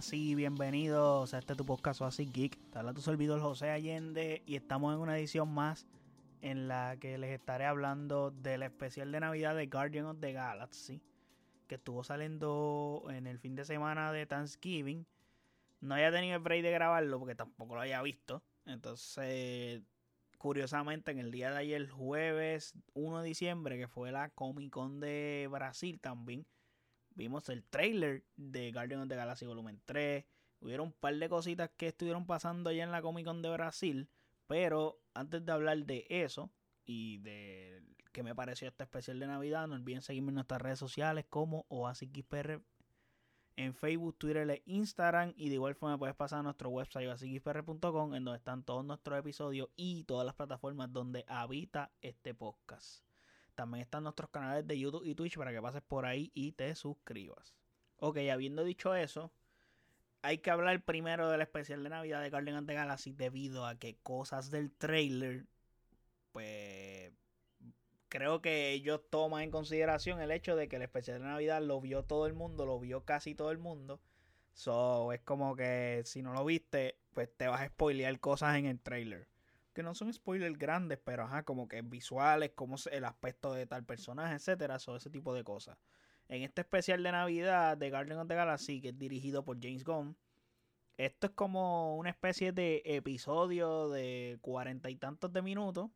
buenas y bienvenidos a este tu podcast así geek. Te habla tu servidor José Allende y estamos en una edición más en la que les estaré hablando del especial de Navidad de Guardian of the Galaxy que estuvo saliendo en el fin de semana de Thanksgiving. No haya tenido el break de grabarlo porque tampoco lo haya visto. Entonces, curiosamente, en el día de ayer, jueves 1 de diciembre, que fue la Comic Con de Brasil también vimos el trailer de Guardian of the Galaxy Volumen 3. Hubieron un par de cositas que estuvieron pasando allá en la Comic Con de Brasil. Pero antes de hablar de eso y de qué me pareció este especial de Navidad, no olviden seguirme en nuestras redes sociales como OasisXPR en Facebook, Twitter e Instagram. Y de igual forma puedes pasar a nuestro website oasisxpr.com en donde están todos nuestros episodios y todas las plataformas donde habita este podcast. También están nuestros canales de YouTube y Twitch para que pases por ahí y te suscribas. Ok, habiendo dicho eso, hay que hablar primero del especial de Navidad de Guardian of the Galaxy debido a que cosas del trailer, pues creo que ellos toman en consideración el hecho de que el especial de Navidad lo vio todo el mundo, lo vio casi todo el mundo. So, es como que si no lo viste, pues te vas a spoilear cosas en el trailer que no son spoilers grandes, pero ajá, como que visuales, como el aspecto de tal personaje, etcétera, o ese tipo de cosas. En este especial de Navidad de Guardian of the Galaxy, que es dirigido por James Gunn, esto es como una especie de episodio de cuarenta y tantos de minutos,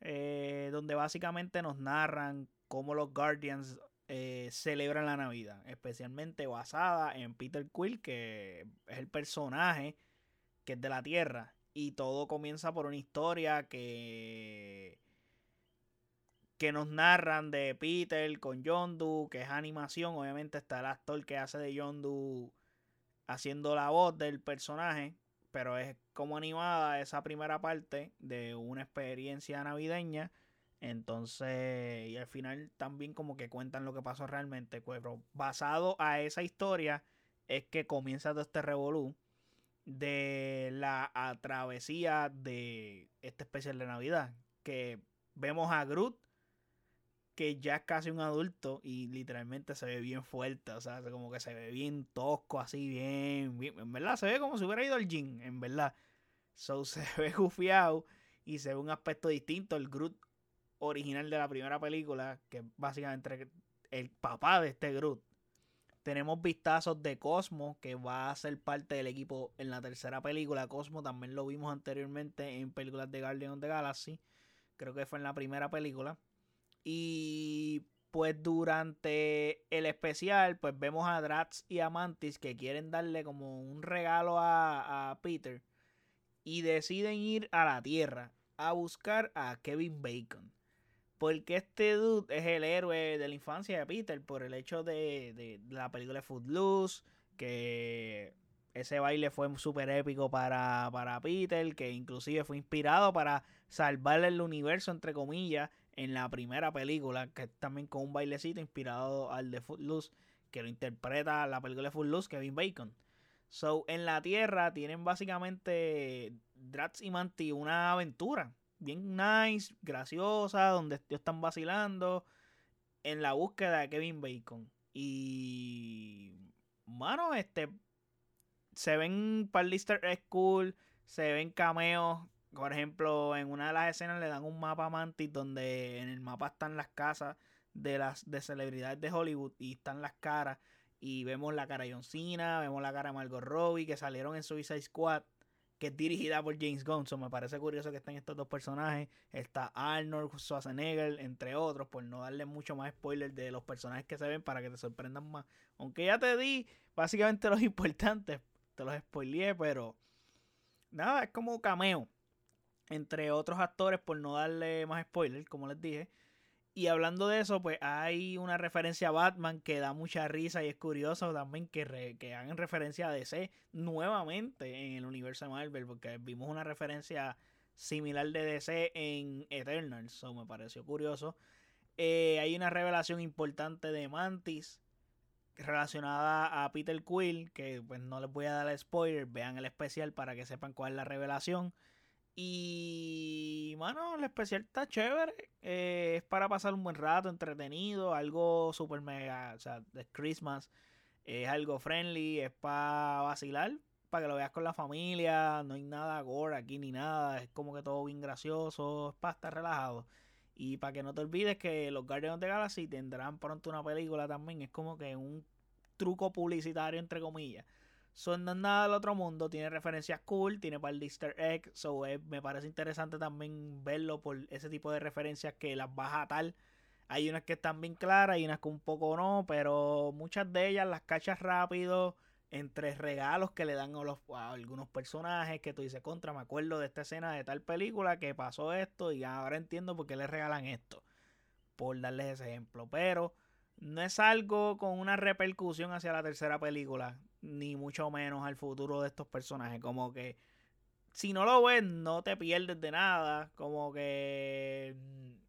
eh, donde básicamente nos narran cómo los Guardians eh, celebran la Navidad, especialmente basada en Peter Quill, que es el personaje que es de la Tierra y todo comienza por una historia que que nos narran de Peter con Yondu, que es animación, obviamente está el actor que hace de Yondu haciendo la voz del personaje, pero es como animada esa primera parte de una experiencia navideña. Entonces, y al final también como que cuentan lo que pasó realmente. Pero basado a esa historia es que comienza todo este revolú de la travesía de este especial de Navidad. Que vemos a Groot, que ya es casi un adulto y literalmente se ve bien fuerte. O sea, como que se ve bien tosco, así bien, En verdad, se ve como si hubiera ido al gym, en verdad. So se ve gufiado y se ve un aspecto distinto. El Groot original de la primera película, que básicamente el papá de este Groot. Tenemos vistazos de Cosmo, que va a ser parte del equipo en la tercera película. Cosmo también lo vimos anteriormente en películas de Guardian of the Galaxy. Creo que fue en la primera película. Y pues durante el especial, pues vemos a Drax y a Mantis que quieren darle como un regalo a, a Peter. Y deciden ir a la Tierra a buscar a Kevin Bacon. Porque este dude es el héroe de la infancia de Peter por el hecho de, la película de Footloose, que ese baile fue súper épico para, para Peter, que inclusive fue inspirado para salvarle el universo, entre comillas, en la primera película, que también con un bailecito inspirado al de Footloose, que lo interpreta la película de Footloose, Kevin Bacon. So, en la Tierra tienen básicamente Drax y Manti una aventura bien nice, graciosa, donde están vacilando en la búsqueda de Kevin Bacon. Y, mano, este, se ven par de cool, se ven cameos. Por ejemplo, en una de las escenas le dan un mapa a Mantis donde en el mapa están las casas de las de celebridades de Hollywood y están las caras. Y vemos la cara de John Cena, vemos la cara de Margot Robbie que salieron en Suicide Squad que es dirigida por James Gunn. me parece curioso que estén estos dos personajes. Está Arnold Schwarzenegger, entre otros, por no darle mucho más spoiler de los personajes que se ven para que te sorprendan más. Aunque ya te di básicamente los importantes, te los spoileé, pero nada, es como cameo. Entre otros actores, por no darle más spoiler, como les dije. Y hablando de eso, pues hay una referencia a Batman que da mucha risa y es curioso también que, que hagan referencia a DC nuevamente en el universo de Marvel, porque vimos una referencia similar de DC en Eternals, eso me pareció curioso. Eh, hay una revelación importante de Mantis relacionada a Peter Quill, que pues no les voy a dar spoiler, vean el especial para que sepan cuál es la revelación. Y, bueno, el especial está chévere. Eh, es para pasar un buen rato, entretenido, algo super mega, o sea, de Christmas. Es algo friendly, es para vacilar, para que lo veas con la familia. No hay nada gore aquí ni nada. Es como que todo bien gracioso. Es para estar relajado. Y para que no te olvides que los Guardians the Galaxy tendrán pronto una película también. Es como que un truco publicitario, entre comillas. Son nada del otro mundo, tiene referencias cool, tiene par de easter eggs, so me parece interesante también verlo por ese tipo de referencias que las baja tal. Hay unas que están bien claras y unas que un poco no, pero muchas de ellas las cachas rápido entre regalos que le dan a, los, a algunos personajes que tú dices, contra, me acuerdo de esta escena de tal película que pasó esto y ahora entiendo por qué le regalan esto, por darles ese ejemplo, pero no es algo con una repercusión hacia la tercera película, ni mucho menos al futuro de estos personajes. Como que si no lo ves, no te pierdes de nada. Como que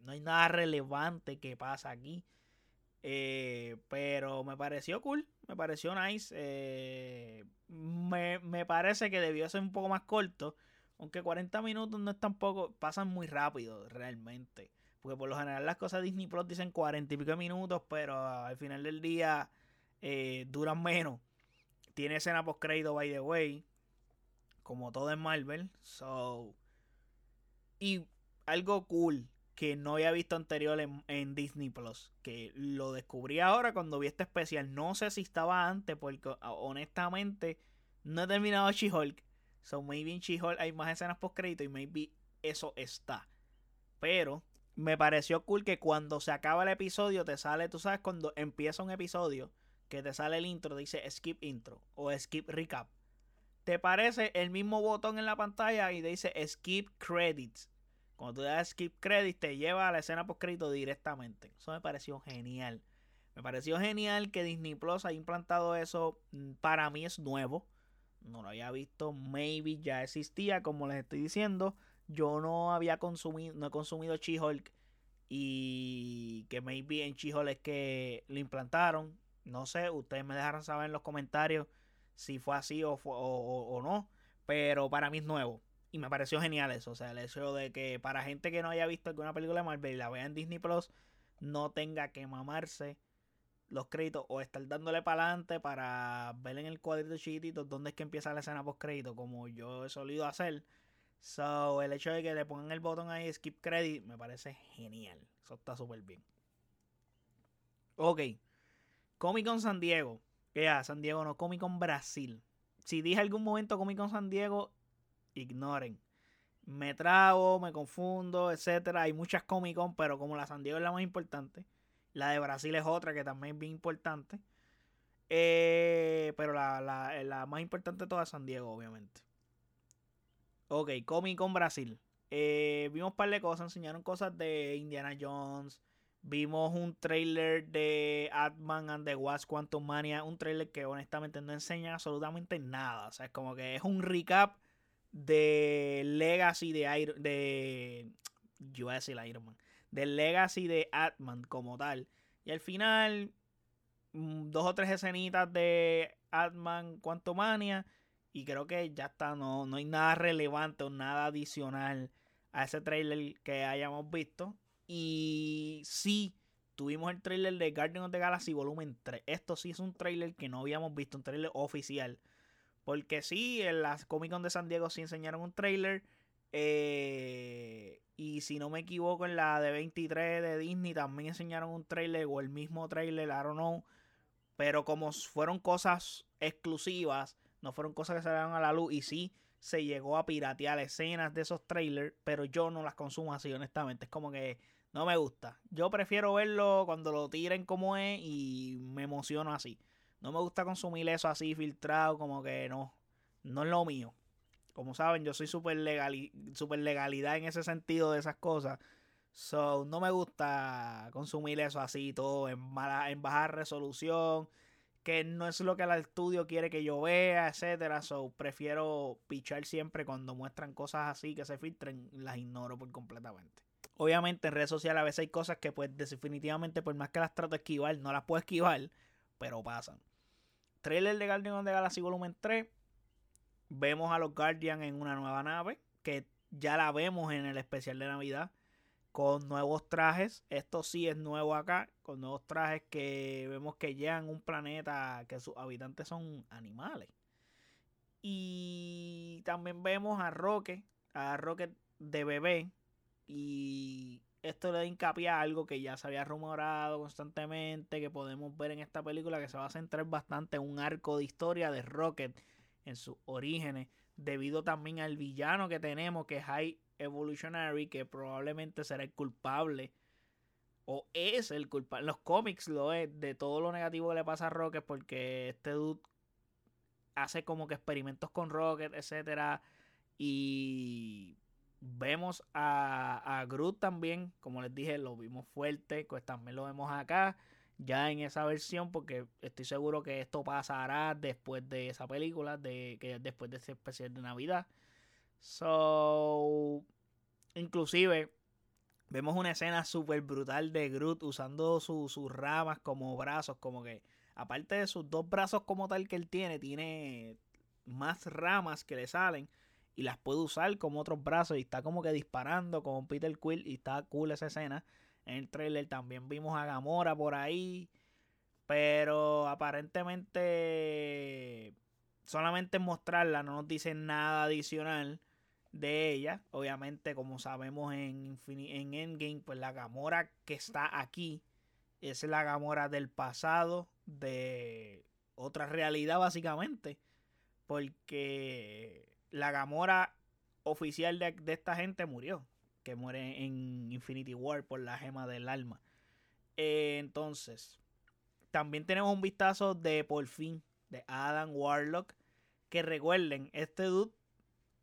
no hay nada relevante que pasa aquí. Eh, pero me pareció cool, me pareció nice. Eh, me, me, parece que debió ser un poco más corto. Aunque 40 minutos no es tampoco, pasan muy rápido realmente. Porque por lo general las cosas Disney Plus dicen 40 y pico minutos, pero al final del día eh, duran menos. Tiene escena post crédito, by the way. Como todo en Marvel. So. Y algo cool que no había visto anterior en, Disney Plus. Que lo descubrí ahora cuando vi este especial. No sé si estaba antes, porque ah, honestamente no he terminado She-Hulk. So maybe en She-Hulk hay más escenas post crédito y maybe eso está. Pero me pareció cool que cuando se acaba el episodio te sale, tú sabes, cuando empieza un episodio, que te sale el intro, dice skip intro o skip recap. Te parece el mismo botón en la pantalla y te dice skip credits. Cuando tú das skip credits te lleva a la escena post crédito directamente. Eso me pareció genial. Me pareció genial que Disney Plus haya implantado eso. Mm, para mí es nuevo. No lo había visto. Maybe ya existía, como les estoy diciendo yo no había consumido, no he consumido She-Hulk y que maybe en She-Hulk es que lo implantaron. No sé, ustedes me dejaron saber en los comentarios si fue así o, o, no, pero para mí es nuevo. Y me pareció genial eso, o sea, el hecho de que para gente que no haya visto alguna película de Marvel y la vea en Disney Plus, no tenga que mamarse los créditos o estar dándole para adelante para ver en el cuadrito chiquitito dónde es que empieza la escena post crédito, como yo he solido hacer So, el hecho de que le pongan el botón ahí, skip credit, me parece genial. Eso está súper bien. Ok. Comic Con San Diego. Que ya, San Diego no, Comic Con Brasil. Si dije algún momento Comic Con San Diego, ignoren. Me trago, me confundo, etcétera. Hay muchas Comic Con, pero como la San Diego es la más importante, la de Brasil es otra que también es bien importante. Eh, pero la, la, la más importante de todas es San Diego, obviamente. Ok, Comic Con Brasil. Eh, vimos un par de cosas, enseñaron cosas de Indiana Jones. Vimos un trailer de Atman and the Wasp Quantum Mania. Un trailer que honestamente no enseña absolutamente nada. O sea, es como que es un recap de Legacy de Iron. De. Yo voy a decir Iron Man. De Legacy de Atman como tal. Y al final. Mm, dos o tres escenitas de Atman Quantum Mania y creo que ya está, no, no hay nada relevante o nada adicional a ese trailer que hayamos visto. Y sí, tuvimos el trailer de Guardian of the Galaxy Volumen 3. Esto sí es un trailer que no habíamos visto, un trailer oficial. Porque sí, en las Comic Con de San Diego sí enseñaron un trailer. Eh, y si no me equivoco, en la de 23 de Disney también enseñaron un trailer o el mismo trailer, I don't know. Pero como fueron cosas exclusivas, no fueron cosas que salieron a la luz y sí se llegó a piratear escenas de esos trailers, pero yo no las consumo así, honestamente. Es como que no me gusta. Yo prefiero verlo cuando lo tiren como es y me emociono así. No me gusta consumir eso así filtrado, como que no, no es lo mío. Como saben, yo soy súper legal, super legalidad en ese sentido de esas cosas. So, no me gusta consumir eso así, todo en, en baja resolución que no es lo que el estudio quiere que yo vea, etcétera. So, prefiero pichar siempre cuando muestran cosas así que se filtren, las ignoro por completamente. Obviamente en redes sociales a veces hay cosas que pues definitivamente por más que las trato de esquivar, no las puedo esquivar, pero pasan. Trailer de Guardian of the Galaxy Volumen 3. Vemos a los Guardians en una nueva nave, que ya la vemos en el especial de Navidad. Con nuevos trajes. Esto sí es nuevo acá, con nuevos trajes que vemos que llegan un planeta que sus habitantes son animales. Y también vemos a Rocket, a Rocket de bebé. Y esto le da hincapié a algo que ya se había rumorado constantemente, que podemos ver en esta película, que se va a centrar bastante en un arco de historia de Rocket en sus orígenes, debido también al villano que tenemos, que es High Evolutionary, que probablemente será el culpable, o es el culpable, los cómics lo es, de todo lo negativo que le pasa a Rocket, porque este dude hace como que experimentos con Rocket, etcétera, y Vemos a, a Groot también, como les dije, lo vimos fuerte, pues también lo vemos acá, ya en esa versión, porque estoy seguro que esto pasará después de esa película, de que después de ese especial de Navidad. So, inclusive vemos una escena súper brutal de Groot usando sus ramas como brazos, como que aparte de sus dos brazos como tal que él tiene, tiene más ramas que le salen y las puede usar como otros brazos y está como que disparando con Peter Quill y está cool esa escena. En el trailer también vimos a Gamora por ahí, pero aparentemente solamente mostrarla no nos dice nada adicional de ella. Obviamente, como sabemos en, en Endgame, pues la Gamora que está aquí es la Gamora del pasado, de otra realidad básicamente. Porque la Gamora oficial de, esta gente murió. Que muere en Infinity War por la gema del alma. Eh, entonces, también tenemos un vistazo de por fin de Adam Warlock. Que recuerden, este dude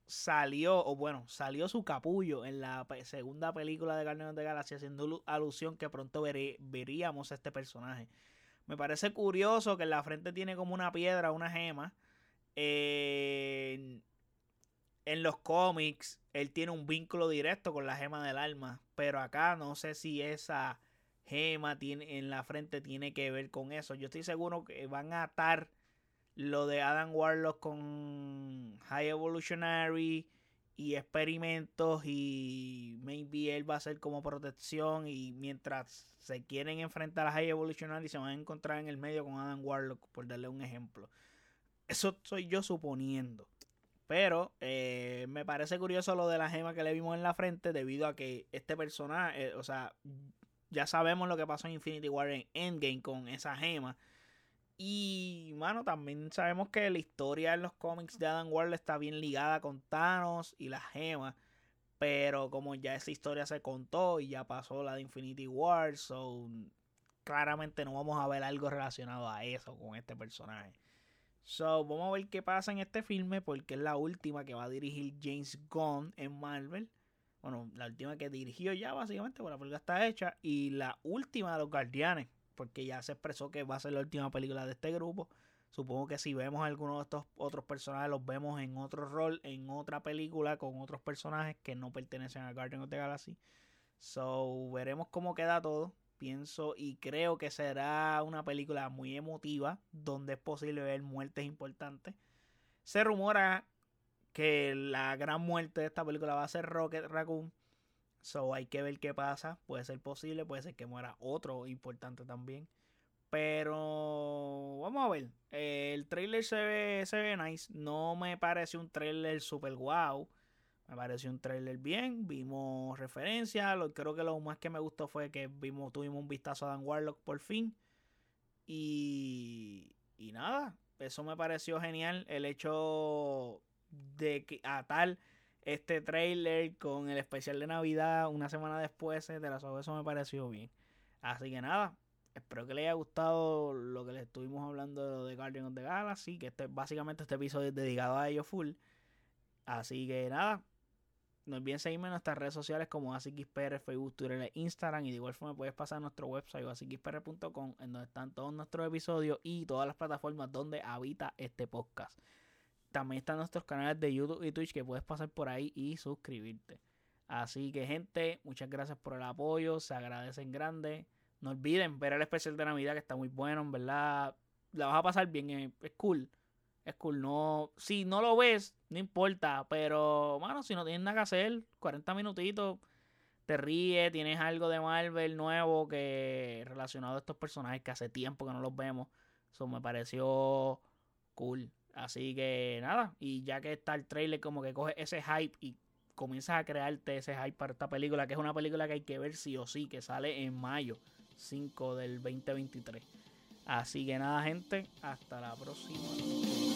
salió, o bueno, salió su capullo en la segunda película de Guardians de Galaxia, haciendo alusión que pronto veríamos a este personaje. Me parece curioso que en la frente tiene como una piedra, una gema. Eh, en los cómics él tiene un vínculo directo con la gema del alma, pero acá no sé si esa gema tiene, en la frente tiene que ver con eso. Yo estoy seguro que van a atar lo de Adam Warlock con High Evolutionary y experimentos y maybe él va a ser como protección y mientras se quieren enfrentar a High Evolutionary se van a encontrar en el medio con Adam Warlock por darle un ejemplo. Eso soy yo suponiendo. Pero eh, me parece curioso lo de la gema que le vimos en la frente debido a que este personaje, eh, o sea, ya sabemos lo que pasó en Infinity War en Endgame con esa gema. Y, mano, también sabemos que la historia en los cómics de Adam Warlock está bien ligada con Thanos y la gema. Pero como ya esa historia se contó y ya pasó la de Infinity War, so claramente no vamos a ver algo relacionado a eso con este personaje. So, vamos a ver qué pasa en este filme porque es la última que va a dirigir James Gunn en Marvel. Bueno, la última que dirigió ya básicamente, porque la película está hecha. Y la última de los Guardianes, porque ya se expresó que va a ser la última película de este grupo. Supongo que si vemos a algunos de estos otros personajes, los vemos en otro rol, en otra película, con otros personajes que no pertenecen a Guardians of the Galaxy. So, veremos cómo queda todo pienso y creo que será una película muy emotiva donde es posible ver muertes importantes. Se rumora que la gran muerte de esta película va a ser Rocket Raccoon. So hay que ver qué pasa. Puede ser posible, puede ser que muera otro importante también. Pero vamos a ver. el trailer se ve, se ve nice. No me parece un trailer super wow. Me pareció un trailer bien, vimos referencias, creo que lo más que me gustó fue que vimos, tuvimos un vistazo a Dan Warlock por fin. Y, y nada, eso me pareció genial, el hecho de que atar este trailer con el especial de Navidad una semana después, de eso me pareció bien. Así que nada, espero que les haya gustado lo que les estuvimos hablando de Guardian of the Galaxy, que este, básicamente este episodio es dedicado a ellos full. Así que nada, no olviden seguirme en nuestras redes sociales como AsiXPR, Facebook, Twitter e Instagram. Y de igual forma puedes pasar a nuestro website asiXPR.com en donde están todos nuestros episodios y todas las plataformas donde habita este podcast. También están nuestros canales de YouTube y Twitch que puedes pasar por ahí y suscribirte. Así que gente, muchas gracias por el apoyo, se agradecen grande. No olviden ver el especial de Navidad que está muy bueno, en verdad. La vas a pasar bien, eh, es cool es cool. No, si no lo ves, no importa. Pero, mano, si no tienes nada que hacer, 40 minutitos, te ríe, tienes algo de Marvel nuevo que relacionado a estos personajes que hace tiempo que no los vemos. Eso me pareció cool. Así que nada, y ya que está el trailer como que coge ese hype y comienzas a crearte ese hype para esta película, que es una película que hay que ver sí o sí, que sale en mayo 5 del 2023. Así que nada, gente, hasta la próxima.